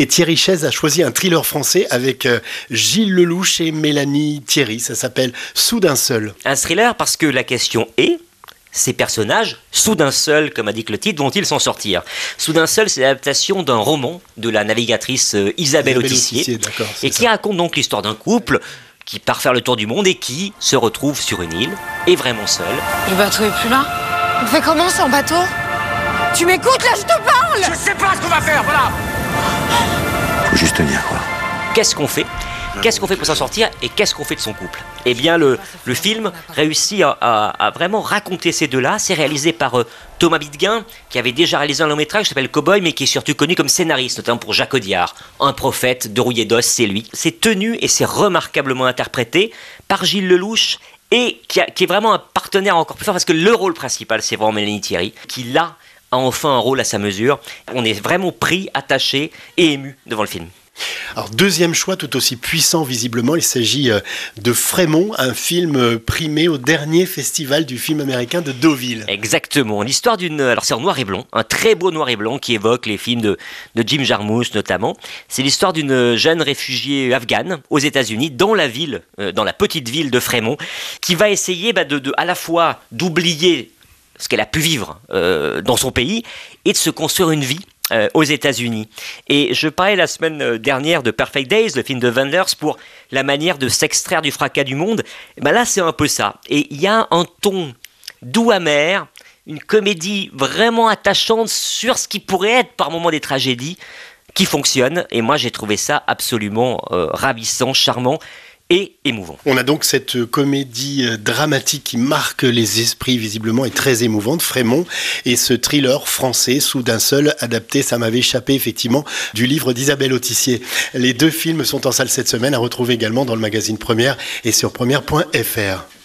Et Thierry Chaise a choisi un thriller français avec euh, Gilles Lelouch et Mélanie Thierry. Ça s'appelle Soudain seul. Un thriller parce que la question est ces personnages, soudain seul, comme indique le titre, vont-ils s'en sortir? Soudain seul, c'est l'adaptation d'un roman de la navigatrice euh, Isabelle, Autissier, et qui raconte donc l'histoire d'un couple qui part faire le tour du monde et qui se retrouve sur une île, et vraiment seul. Le bateau est plus là? On fait comment sans bateau? Tu m'écoutes là, je te parle Je sais pas ce qu'on va faire, voilà Faut juste tenir, quoi. Qu'est-ce qu'on fait? Qu'est-ce qu'on fait pour s'en sortir et qu'est-ce qu'on fait de son couple? Eh bien, le, le film réussit à, vraiment raconter ces deux-là. C'est réalisé par euh, Thomas Bidguin, qui avait déjà réalisé un long métrage qui s'appelle Cowboy, mais qui est surtout connu comme scénariste, notamment pour Jacques Audiard. Un prophète de rouillé d'os, c'est lui. C'est tenu et c'est remarquablement interprété par Gilles Lelouch et qui, est vraiment un partenaire encore plus fort parce que le rôle principal, c'est vraiment Mélanie Thierry, qui là a enfin un rôle à sa mesure. On est vraiment pris, attaché et ému devant le film. Alors deuxième choix tout aussi puissant visiblement, il s'agit euh, de Frémont, un film euh, primé au dernier festival du film américain de Deauville. Exactement, l'histoire d'une... Alors c'est en noir et blanc, un très beau noir et blanc qui évoque les films de, de Jim Jarmusch notamment. C'est l'histoire d'une jeune réfugiée afghane aux États-Unis, dans la ville, euh, dans la petite ville de Frémont, qui va essayer bah, de, à la fois d'oublier ce qu'elle a pu vivre dans son pays et de se construire une vie euh, aux États-Unis. Et je parlais la semaine euh, dernière de Perfect Days, le film de Wenders, pour la manière de s'extraire du fracas du monde. Et ben là, c'est un peu ça. Et il y a un ton doux amer, une comédie vraiment attachante sur ce qui pourrait être par moments des tragédies qui fonctionne. Et moi, j'ai trouvé ça absolument euh, ravissant, charmant et émouvant. On a donc cette comédie euh, dramatique qui marque les esprits visiblement et très émouvante, Frémont, et ce thriller français, Soudain seul, adapté, ça m'avait échappé effectivement, du livre d'Isabelle Autissier. Les deux films sont en salle cette semaine, à retrouver également dans le magazine Première et sur première.fr.